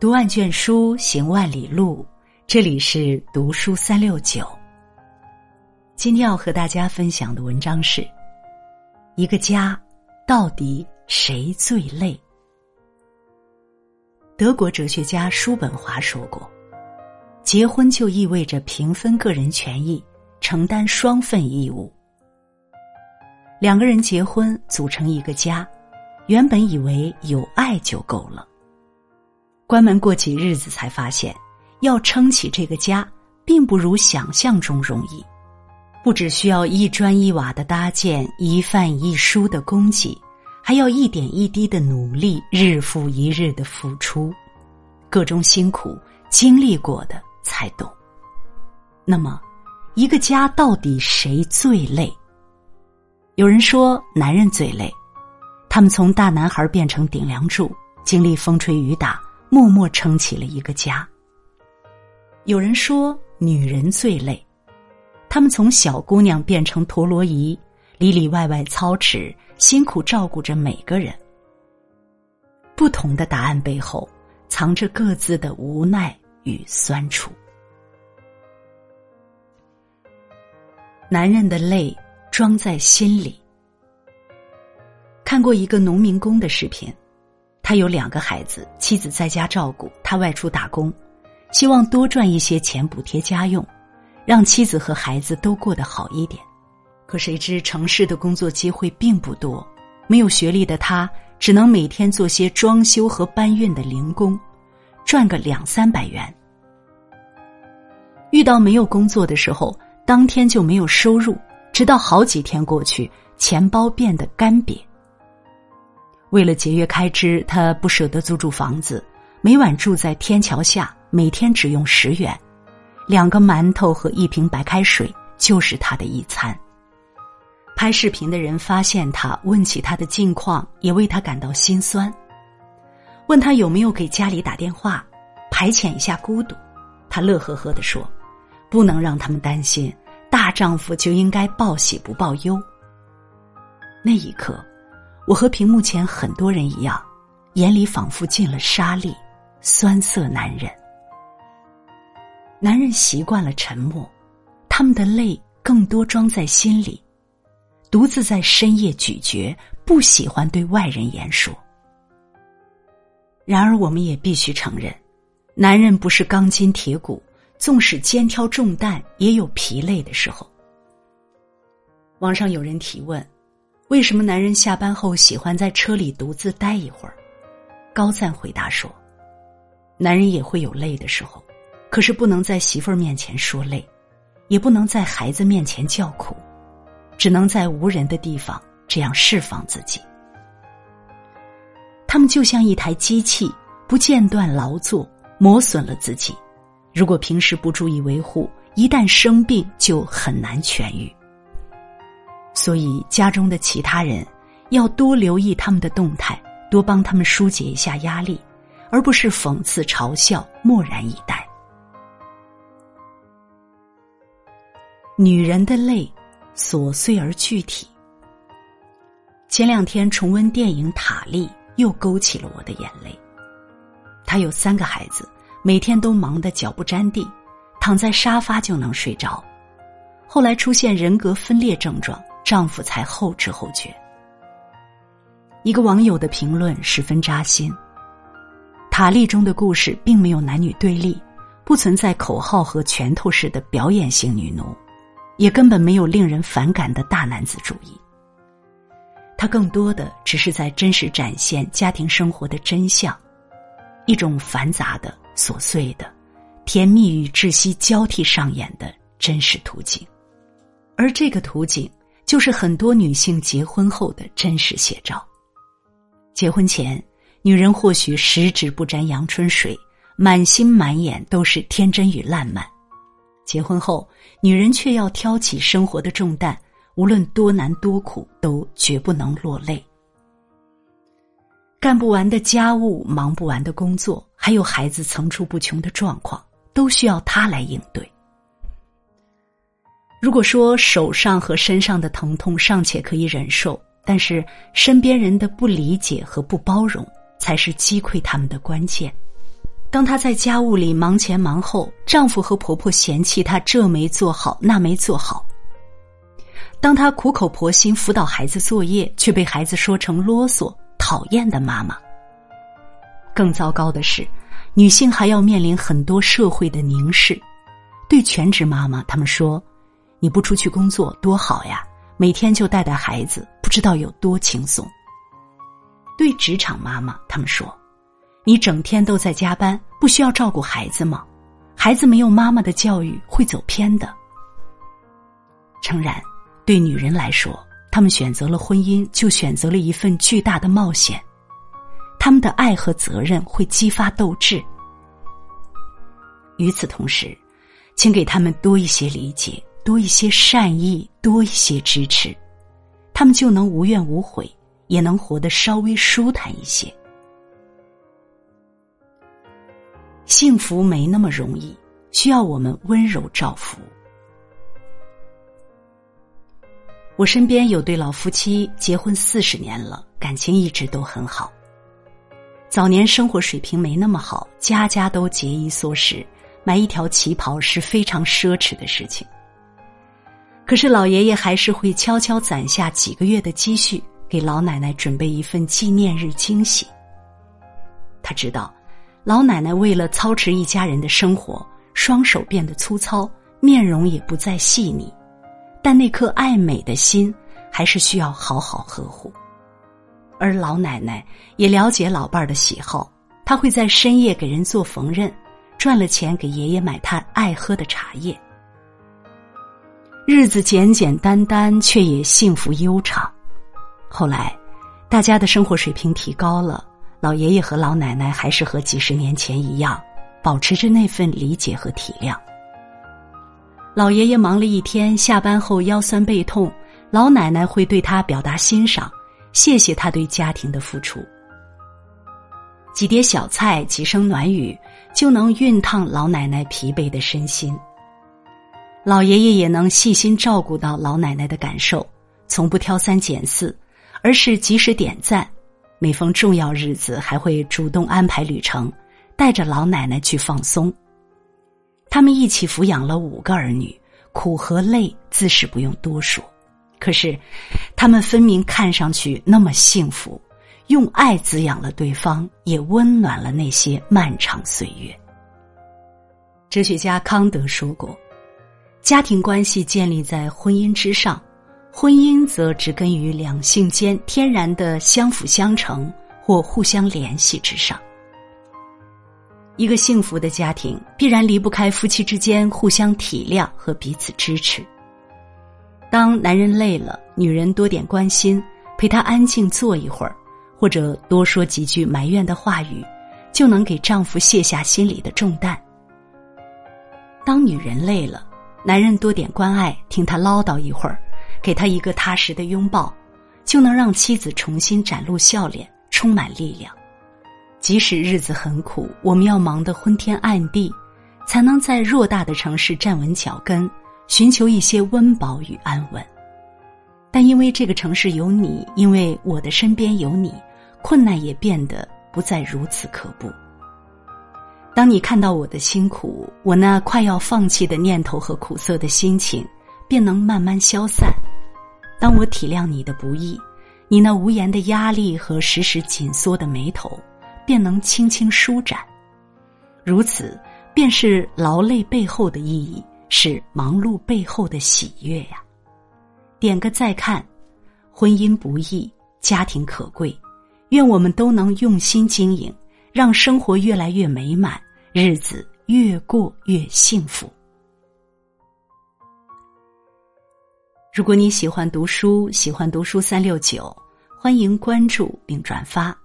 读万卷书，行万里路。这里是读书三六九。今天要和大家分享的文章是：一个家到底谁最累？德国哲学家叔本华说过：“结婚就意味着平分个人权益，承担双份义务。”两个人结婚组成一个家，原本以为有爱就够了。关门过几日子，才发现要撑起这个家，并不如想象中容易。不只需要一砖一瓦的搭建，一饭一书的供给，还要一点一滴的努力，日复一日的付出，各种辛苦经历过的才懂。那么，一个家到底谁最累？有人说男人最累，他们从大男孩变成顶梁柱，经历风吹雨打。默默撑起了一个家。有人说，女人最累，她们从小姑娘变成陀螺仪，里里外外操持，辛苦照顾着每个人。不同的答案背后，藏着各自的无奈与酸楚。男人的累装在心里。看过一个农民工的视频。他有两个孩子，妻子在家照顾，他外出打工，希望多赚一些钱补贴家用，让妻子和孩子都过得好一点。可谁知城市的工作机会并不多，没有学历的他只能每天做些装修和搬运的零工，赚个两三百元。遇到没有工作的时候，当天就没有收入，直到好几天过去，钱包变得干瘪。为了节约开支，他不舍得租住房子，每晚住在天桥下，每天只用十元，两个馒头和一瓶白开水就是他的一餐。拍视频的人发现他，问起他的近况，也为他感到心酸，问他有没有给家里打电话，排遣一下孤独。他乐呵呵的说：“不能让他们担心，大丈夫就应该报喜不报忧。”那一刻。我和屏幕前很多人一样，眼里仿佛进了沙粒，酸涩难忍。男人习惯了沉默，他们的泪更多装在心里，独自在深夜咀嚼，不喜欢对外人言说。然而，我们也必须承认，男人不是钢筋铁骨，纵使肩挑重担，也有疲累的时候。网上有人提问。为什么男人下班后喜欢在车里独自待一会儿？高赞回答说：“男人也会有累的时候，可是不能在媳妇儿面前说累，也不能在孩子面前叫苦，只能在无人的地方这样释放自己。他们就像一台机器，不间断劳作，磨损了自己。如果平时不注意维护，一旦生病就很难痊愈。”所以，家中的其他人要多留意他们的动态，多帮他们疏解一下压力，而不是讽刺、嘲笑、漠然以待。女人的泪，琐碎而具体。前两天重温电影《塔利》，又勾起了我的眼泪。她有三个孩子，每天都忙得脚不沾地，躺在沙发就能睡着。后来出现人格分裂症状。丈夫才后知后觉。一个网友的评论十分扎心。塔利中的故事并没有男女对立，不存在口号和拳头式的表演型女奴，也根本没有令人反感的大男子主义。他更多的只是在真实展现家庭生活的真相，一种繁杂的、琐碎的、甜蜜与窒息交替上演的真实图景，而这个图景。就是很多女性结婚后的真实写照。结婚前，女人或许十指不沾阳春水，满心满眼都是天真与烂漫；结婚后，女人却要挑起生活的重担，无论多难多苦，都绝不能落泪。干不完的家务，忙不完的工作，还有孩子层出不穷的状况，都需要她来应对。如果说手上和身上的疼痛尚且可以忍受，但是身边人的不理解和不包容才是击溃他们的关键。当她在家务里忙前忙后，丈夫和婆婆嫌弃她这没做好那没做好；当她苦口婆心辅导孩子作业，却被孩子说成啰嗦、讨厌的妈妈。更糟糕的是，女性还要面临很多社会的凝视。对全职妈妈，他们说：“你不出去工作多好呀，每天就带带孩子，不知道有多轻松。”对职场妈妈，他们说。你整天都在加班，不需要照顾孩子吗？孩子没有妈妈的教育会走偏的。诚然，对女人来说，她们选择了婚姻，就选择了一份巨大的冒险。他们的爱和责任会激发斗志。与此同时，请给他们多一些理解，多一些善意，多一些支持，他们就能无怨无悔，也能活得稍微舒坦一些。幸福没那么容易，需要我们温柔照拂。我身边有对老夫妻，结婚四十年了，感情一直都很好。早年生活水平没那么好，家家都节衣缩食，买一条旗袍是非常奢侈的事情。可是老爷爷还是会悄悄攒下几个月的积蓄，给老奶奶准备一份纪念日惊喜。他知道。老奶奶为了操持一家人的生活，双手变得粗糙，面容也不再细腻，但那颗爱美的心还是需要好好呵护。而老奶奶也了解老伴儿的喜好，她会在深夜给人做缝纫，赚了钱给爷爷买他爱喝的茶叶。日子简简单单，却也幸福悠长。后来，大家的生活水平提高了。老爷爷和老奶奶还是和几十年前一样，保持着那份理解和体谅。老爷爷忙了一天，下班后腰酸背痛，老奶奶会对他表达欣赏，谢谢他对家庭的付出。几碟小菜，几声暖语，就能熨烫老奶奶疲惫的身心。老爷爷也能细心照顾到老奶奶的感受，从不挑三拣四，而是及时点赞。每逢重要日子，还会主动安排旅程，带着老奶奶去放松。他们一起抚养了五个儿女，苦和累自是不用多说。可是，他们分明看上去那么幸福，用爱滋养了对方，也温暖了那些漫长岁月。哲学家康德说过：“家庭关系建立在婚姻之上。”婚姻则植根于两性间天然的相辅相成或互相联系之上。一个幸福的家庭必然离不开夫妻之间互相体谅和彼此支持。当男人累了，女人多点关心，陪他安静坐一会儿，或者多说几句埋怨的话语，就能给丈夫卸下心里的重担。当女人累了，男人多点关爱，听他唠叨一会儿。给他一个踏实的拥抱，就能让妻子重新展露笑脸，充满力量。即使日子很苦，我们要忙得昏天暗地，才能在偌大的城市站稳脚跟，寻求一些温饱与安稳。但因为这个城市有你，因为我的身边有你，困难也变得不再如此可怖。当你看到我的辛苦，我那快要放弃的念头和苦涩的心情，便能慢慢消散。当我体谅你的不易，你那无言的压力和时时紧缩的眉头，便能轻轻舒展。如此，便是劳累背后的意义，是忙碌背后的喜悦呀。点个再看，婚姻不易，家庭可贵，愿我们都能用心经营，让生活越来越美满，日子越过越幸福。如果你喜欢读书，喜欢读书三六九，欢迎关注并转发，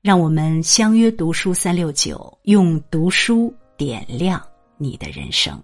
让我们相约读书三六九，用读书点亮你的人生。